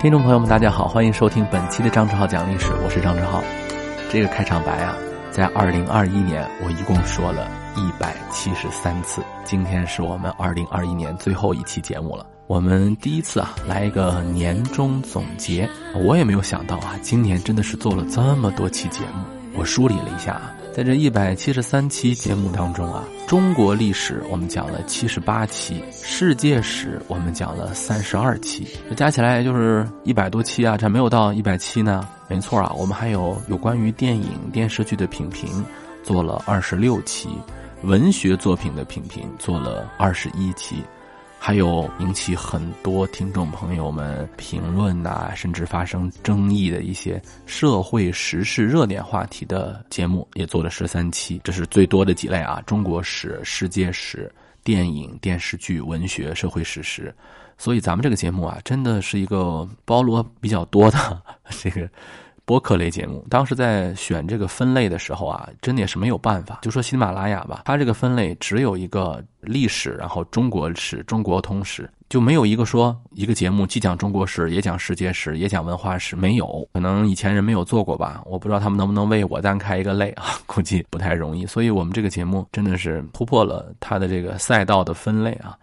听众朋友们，大家好，欢迎收听本期的张志浩讲历史，我是张志浩。这个开场白啊，在二零二一年我一共说了一百七十三次，今天是我们二零二一年最后一期节目了。我们第一次啊，来一个年终总结。我也没有想到啊，今年真的是做了这么多期节目。我梳理了一下啊。在这一百七十三期节目当中啊，中国历史我们讲了七十八期，世界史我们讲了三十二期，这加起来也就是一百多期啊，这没有到一百期呢。没错啊，我们还有有关于电影、电视剧的品评，做了二十六期，文学作品的品评做了二十一期。还有引起很多听众朋友们评论呐，甚至发生争议的一些社会时事热点话题的节目，也做了十三期，这是最多的几类啊：中国史、世界史、电影、电视剧、文学、社会史实。所以咱们这个节目啊，真的是一个包罗比较多的 这个。播客类节目，当时在选这个分类的时候啊，真的也是没有办法。就说喜马拉雅吧，它这个分类只有一个历史，然后中国史、中国通史，就没有一个说一个节目既讲中国史，也讲世界史，也讲文化史，没有。可能以前人没有做过吧，我不知道他们能不能为我单开一个类啊，估计不太容易。所以我们这个节目真的是突破了它的这个赛道的分类啊。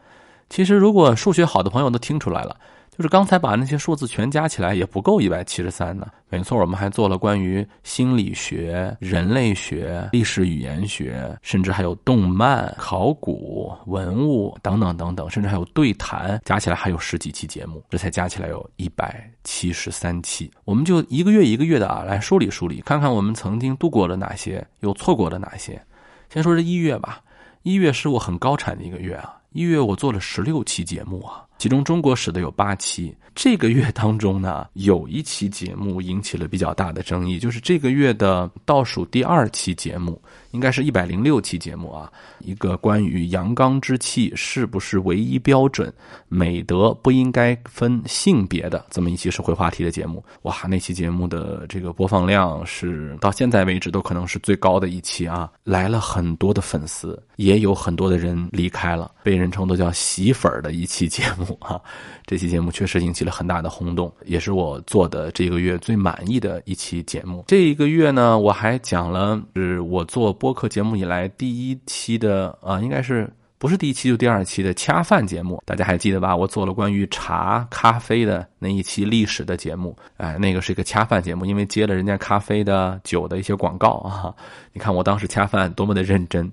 其实如果数学好的朋友都听出来了。就是刚才把那些数字全加起来也不够一百七十三呢。没错，我们还做了关于心理学、人类学、历史语言学，甚至还有动漫、考古、文物等等等等，甚至还有对谈，加起来还有十几期节目，这才加起来有一百七十三期。我们就一个月一个月的啊来梳理梳理，看看我们曾经度过了哪些，又错过了哪些。先说这一月吧，一月是我很高产的一个月啊，一月我做了十六期节目啊。其中中国史的有八期，这个月当中呢，有一期节目引起了比较大的争议，就是这个月的倒数第二期节目，应该是一百零六期节目啊，一个关于阳刚之气是不是唯一标准，美德不应该分性别的这么一期社会话题的节目。哇，那期节目的这个播放量是到现在为止都可能是最高的一期啊，来了很多的粉丝，也有很多的人离开了，被人称都叫洗粉的一期节目。啊，这期节目确实引起了很大的轰动，也是我做的这个月最满意的一期节目。这一个月呢，我还讲了是我做播客节目以来第一期的啊，应该是不是第一期就第二期的恰饭节目，大家还记得吧？我做了关于茶咖啡的那一期历史的节目，哎，那个是一个恰饭节目，因为接了人家咖啡的酒的一些广告啊。你看我当时恰饭多么的认真。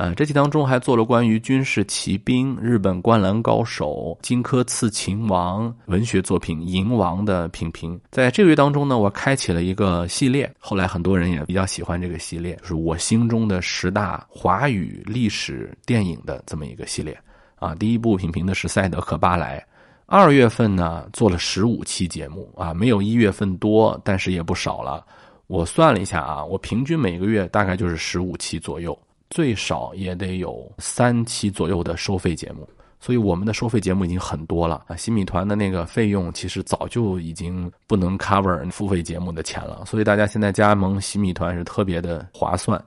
呃，这期当中还做了关于军事骑兵、日本灌篮高手、荆轲刺秦王文学作品《银王》的品评。在这个月当中呢，我开启了一个系列，后来很多人也比较喜欢这个系列，就是我心中的十大华语历史电影的这么一个系列。啊，第一部品评的是《赛德克巴莱》。二月份呢，做了十五期节目，啊，没有一月份多，但是也不少了。我算了一下啊，我平均每个月大概就是十五期左右。最少也得有三期左右的收费节目，所以我们的收费节目已经很多了啊！新米团的那个费用其实早就已经不能 cover 付费节目的钱了，所以大家现在加盟新米团是特别的划算，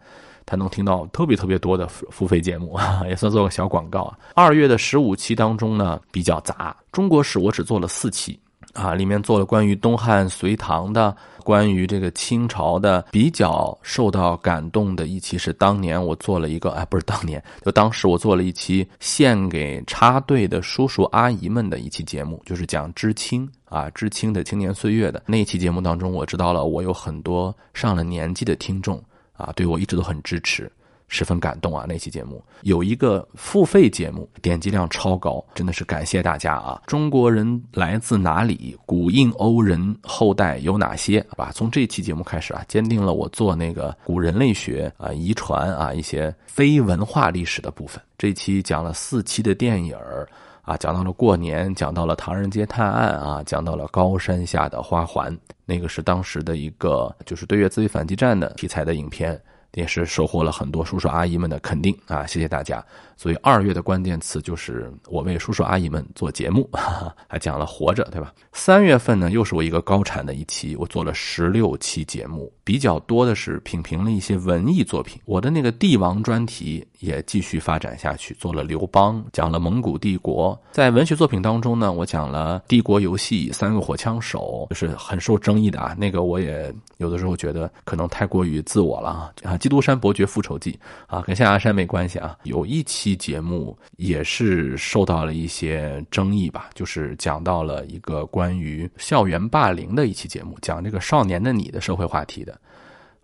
他能听到特别特别多的付费节目，也算做个小广告啊。二月的十五期当中呢比较杂，中国史我只做了四期。啊，里面做了关于东汉、隋唐的，关于这个清朝的，比较受到感动的一期是当年我做了一个，哎，不是当年，就当时我做了一期献给插队的叔叔阿姨们的一期节目，就是讲知青啊，知青的青年岁月的那期节目当中，我知道了我有很多上了年纪的听众啊，对我一直都很支持。十分感动啊！那期节目有一个付费节目，点击量超高，真的是感谢大家啊！中国人来自哪里？古印欧人后代有哪些？吧，从这期节目开始啊，坚定了我做那个古人类学啊、遗传啊一些非文化历史的部分。这期讲了四期的电影啊，讲到了过年，讲到了唐人街探案啊，讲到了高山下的花环，那个是当时的一个就是对越自卫反击战的题材的影片。也是收获了很多叔叔阿姨们的肯定啊，谢谢大家。所以二月的关键词就是我为叔叔阿姨们做节目，还讲了活着，对吧？三月份呢，又是我一个高产的一期，我做了十六期节目，比较多的是品评了一些文艺作品。我的那个帝王专题也继续发展下去，做了刘邦，讲了蒙古帝国。在文学作品当中呢，我讲了《帝国游戏》《三个火枪手》，就是很受争议的啊。那个我也有的时候觉得可能太过于自我了啊。《基督山伯爵复仇记》啊，跟象牙山没关系啊。有一。期节目也是受到了一些争议吧，就是讲到了一个关于校园霸凌的一期节目，讲这个少年的你的社会话题的。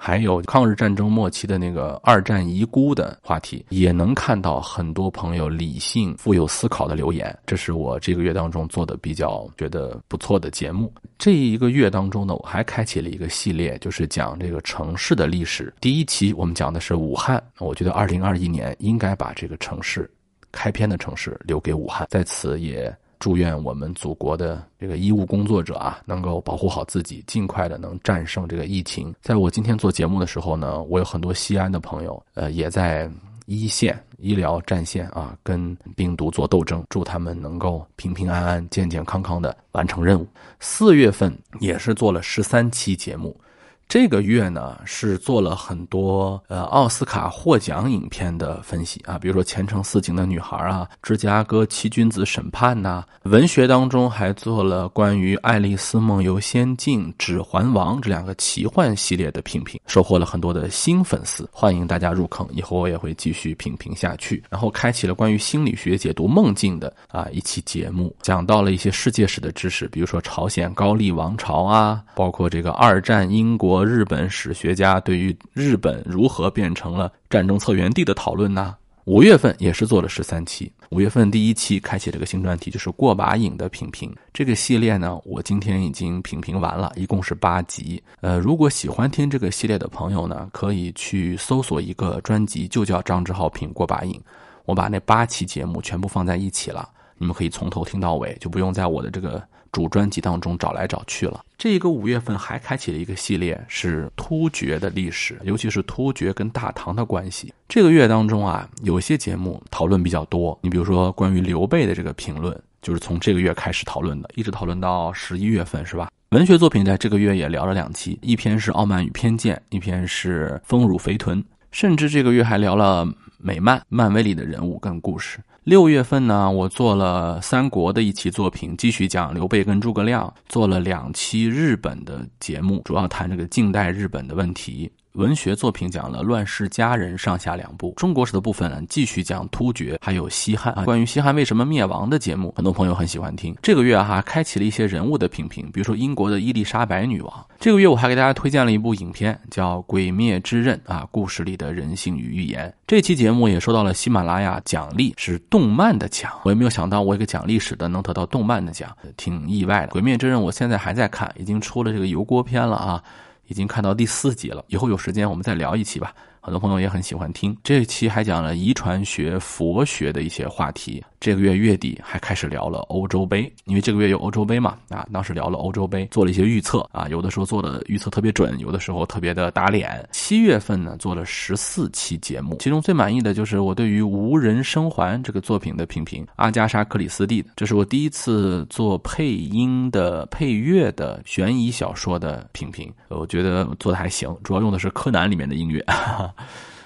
还有抗日战争末期的那个二战遗孤的话题，也能看到很多朋友理性、富有思考的留言。这是我这个月当中做的比较觉得不错的节目。这一个月当中呢，我还开启了一个系列，就是讲这个城市的历史。第一期我们讲的是武汉，我觉得二零二一年应该把这个城市开篇的城市留给武汉，在此也。祝愿我们祖国的这个医务工作者啊，能够保护好自己，尽快的能战胜这个疫情。在我今天做节目的时候呢，我有很多西安的朋友，呃，也在一线医疗战线啊，跟病毒做斗争。祝他们能够平平安安、健健康康的完成任务。四月份也是做了十三期节目。这个月呢是做了很多呃奥斯卡获奖影片的分析啊，比如说《前程似锦的女孩》啊，《芝加哥七君子审判》呐，文学当中还做了关于《爱丽丝梦游仙境》《指环王》这两个奇幻系列的评评，收获了很多的新粉丝，欢迎大家入坑，以后我也会继续评评下去。然后开启了关于心理学解读梦境的啊一期节目，讲到了一些世界史的知识，比如说朝鲜高丽王朝啊，包括这个二战英国。和日本史学家对于日本如何变成了战争策源地的讨论呢？五月份也是做了十三期。五月份第一期开启这个新专题，就是过把瘾的品评。这个系列呢，我今天已经品评完了，一共是八集。呃，如果喜欢听这个系列的朋友呢，可以去搜索一个专辑，就叫张志浩品过把瘾。我把那八期节目全部放在一起了，你们可以从头听到尾，就不用在我的这个。主专辑当中找来找去了。这个五月份还开启了一个系列，是突厥的历史，尤其是突厥跟大唐的关系。这个月当中啊，有些节目讨论比较多。你比如说关于刘备的这个评论，就是从这个月开始讨论的，一直讨论到十一月份，是吧？文学作品在这个月也聊了两期，一篇是《傲慢与偏见》，一篇是《丰乳肥臀》，甚至这个月还聊了美漫，漫威里的人物跟故事。六月份呢，我做了三国的一期作品，继续讲刘备跟诸葛亮，做了两期日本的节目，主要谈这个近代日本的问题。文学作品讲了《乱世佳人》上下两部，中国史的部分继续讲突厥，还有西汉啊。关于西汉为什么灭亡的节目，很多朋友很喜欢听。这个月哈开启了一些人物的评评，比如说英国的伊丽莎白女王。这个月我还给大家推荐了一部影片，叫《鬼灭之刃》啊，故事里的人性与预言。这期节目也收到了喜马拉雅奖励，是动漫的奖。我也没有想到我一个讲历史的能得到动漫的奖，挺意外的。《鬼灭之刃》我现在还在看，已经出了这个油锅篇了啊。已经看到第四集了，以后有时间我们再聊一期吧。很多朋友也很喜欢听这一期，还讲了遗传学、佛学的一些话题。这个月月底还开始聊了欧洲杯，因为这个月有欧洲杯嘛啊，当时聊了欧洲杯，做了一些预测啊，有的时候做的预测特别准，有的时候特别的打脸。七月份呢，做了十四期节目，其中最满意的就是我对于《无人生还》这个作品的评评，阿加莎·克里斯蒂的，这是我第一次做配音的配乐的悬疑小说的评评，我觉得做的还行，主要用的是柯南里面的音乐。哈哈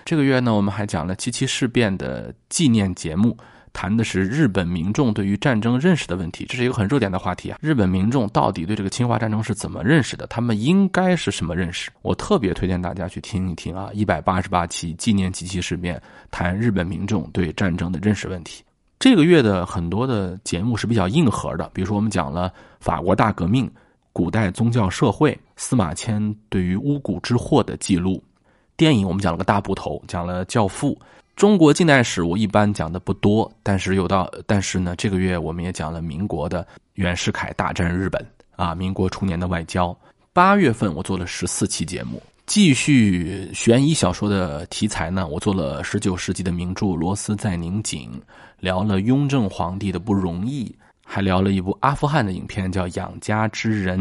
这个月呢，我们还讲了七七事变的纪念节目，谈的是日本民众对于战争认识的问题，这是一个很热点的话题啊。日本民众到底对这个侵华战争是怎么认识的？他们应该是什么认识？我特别推荐大家去听一听啊，一百八十八期纪念七七事变，谈日本民众对战争的认识问题。这个月的很多的节目是比较硬核的，比如说我们讲了法国大革命、古代宗教社会、司马迁对于巫蛊之祸的记录。电影我们讲了个大部头，讲了《教父》。中国近代史我一般讲的不多，但是有到，但是呢，这个月我们也讲了民国的袁世凯大战日本啊，民国初年的外交。八月份我做了十四期节目，继续悬疑小说的题材呢，我做了十九世纪的名著《罗斯在拧紧》，聊了雍正皇帝的不容易，还聊了一部阿富汗的影片叫《养家之人》。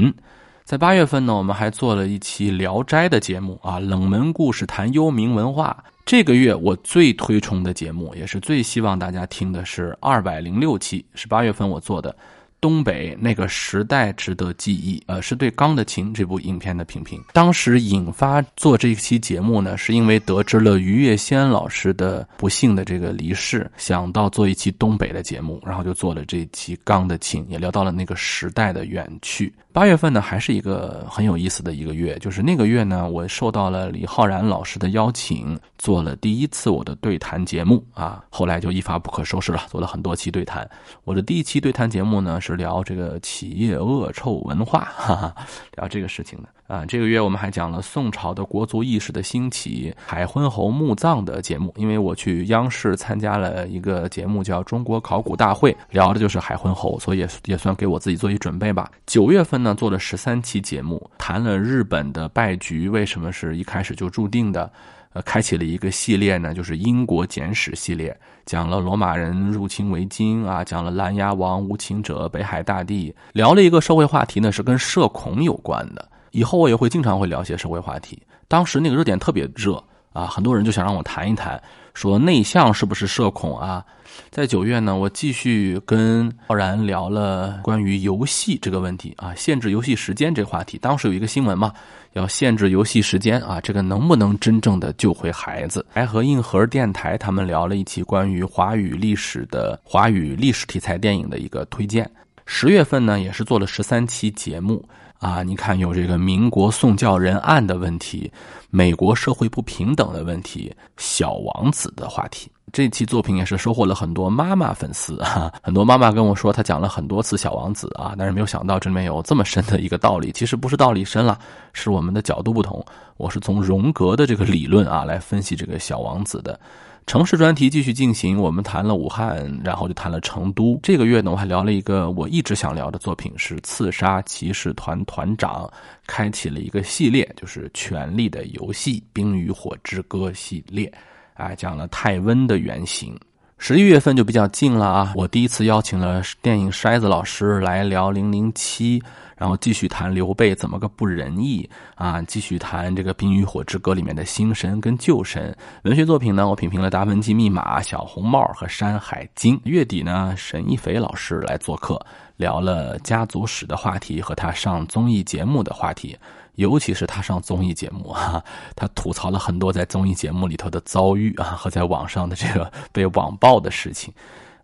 在八月份呢，我们还做了一期《聊斋》的节目啊，冷门故事谈幽冥文化。这个月我最推崇的节目，也是最希望大家听的是二百零六期，是八月份我做的。东北那个时代值得记忆，呃，是对《钢的琴》这部影片的评评。当时引发做这一期节目呢，是因为得知了于月仙老师的不幸的这个离世，想到做一期东北的节目，然后就做了这期《钢的琴》，也聊到了那个时代的远去。八月份呢，还是一个很有意思的一个月，就是那个月呢，我受到了李浩然老师的邀请，做了第一次我的对谈节目啊，后来就一发不可收拾了，做了很多期对谈。我的第一期对谈节目呢，是聊这个企业恶臭文化，哈哈，聊这个事情的。啊，这个月我们还讲了宋朝的国族意识的兴起，海昏侯墓葬的节目。因为我去央视参加了一个节目，叫《中国考古大会》，聊的就是海昏侯，所以也也算给我自己做一准备吧。九月份呢，做了十三期节目，谈了日本的败局为什么是一开始就注定的，呃，开启了一个系列呢，就是英国简史系列，讲了罗马人入侵维京啊，讲了琅琊王无情者、北海大帝，聊了一个社会话题呢，是跟社恐有关的。以后我也会经常会聊些社会话题。当时那个热点特别热啊，很多人就想让我谈一谈，说内向是不是社恐啊？在九月呢，我继续跟浩然聊了关于游戏这个问题啊，限制游戏时间这话题。当时有一个新闻嘛，要限制游戏时间啊，这个能不能真正的救回孩子？还和硬核电台他们聊了一期关于华语历史的华语历史题材电影的一个推荐。十月份呢，也是做了十三期节目。啊，你看有这个民国宋教仁案的问题，美国社会不平等的问题，小王子的话题。这期作品也是收获了很多妈妈粉丝啊，很多妈妈跟我说，他讲了很多次小王子啊，但是没有想到这里面有这么深的一个道理。其实不是道理深了，是我们的角度不同。我是从荣格的这个理论啊来分析这个小王子的。城市专题继续进行，我们谈了武汉，然后就谈了成都。这个月呢，我还聊了一个我一直想聊的作品，是《刺杀骑士团团长》，开启了一个系列，就是《权力的游戏》《冰与火之歌》系列，啊，讲了泰温的原型。十一月份就比较近了啊，我第一次邀请了电影筛子老师来聊《零零七》。然后继续谈刘备怎么个不仁义啊！继续谈这个《冰与火之歌》里面的新神跟旧神。文学作品呢，我品评了《达芬奇密码》《小红帽》和《山海经》。月底呢，沈一斐老师来做客，聊了家族史的话题和他上综艺节目的话题，尤其是他上综艺节目啊，他吐槽了很多在综艺节目里头的遭遇啊和在网上的这个被网暴的事情。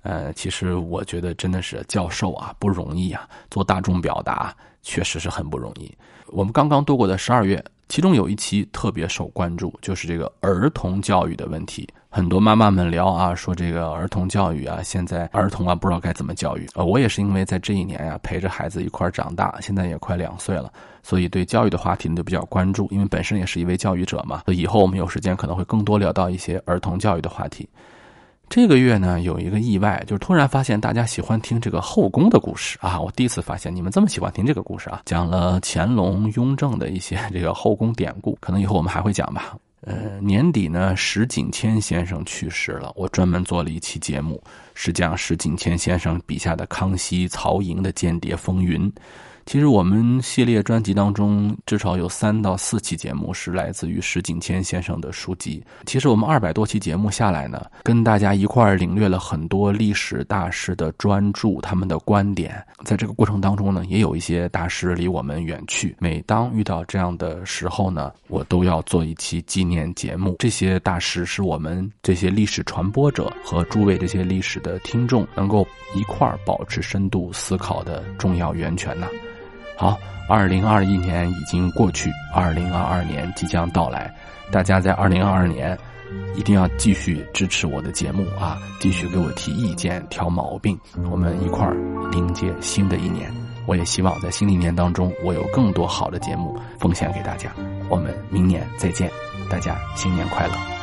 呃，其实我觉得真的是教授啊不容易啊，做大众表达。确实是很不容易。我们刚刚度过的十二月，其中有一期特别受关注，就是这个儿童教育的问题。很多妈妈们聊啊，说这个儿童教育啊，现在儿童啊不知道该怎么教育。呃，我也是因为在这一年呀，陪着孩子一块长大，现在也快两岁了，所以对教育的话题呢就比较关注。因为本身也是一位教育者嘛，以后我们有时间可能会更多聊到一些儿童教育的话题。这个月呢，有一个意外，就是突然发现大家喜欢听这个后宫的故事啊！我第一次发现你们这么喜欢听这个故事啊，讲了乾隆、雍正的一些这个后宫典故，可能以后我们还会讲吧。呃，年底呢，石景谦先生去世了，我专门做了一期节目，是讲石景谦先生笔下的康熙、曹寅的间谍风云。其实我们系列专辑当中，至少有三到四期节目是来自于石景谦先生的书籍。其实我们二百多期节目下来呢，跟大家一块儿领略了很多历史大师的专著，他们的观点。在这个过程当中呢，也有一些大师离我们远去。每当遇到这样的时候呢，我都要做一期纪念节目。这些大师是我们这些历史传播者和诸位这些历史的听众能够一块儿保持深度思考的重要源泉呐。好，二零二一年已经过去，二零二二年即将到来。大家在二零二二年一定要继续支持我的节目啊，继续给我提意见、挑毛病，我们一块儿迎接新的一年。我也希望在新的一年当中，我有更多好的节目奉献给大家。我们明年再见，大家新年快乐。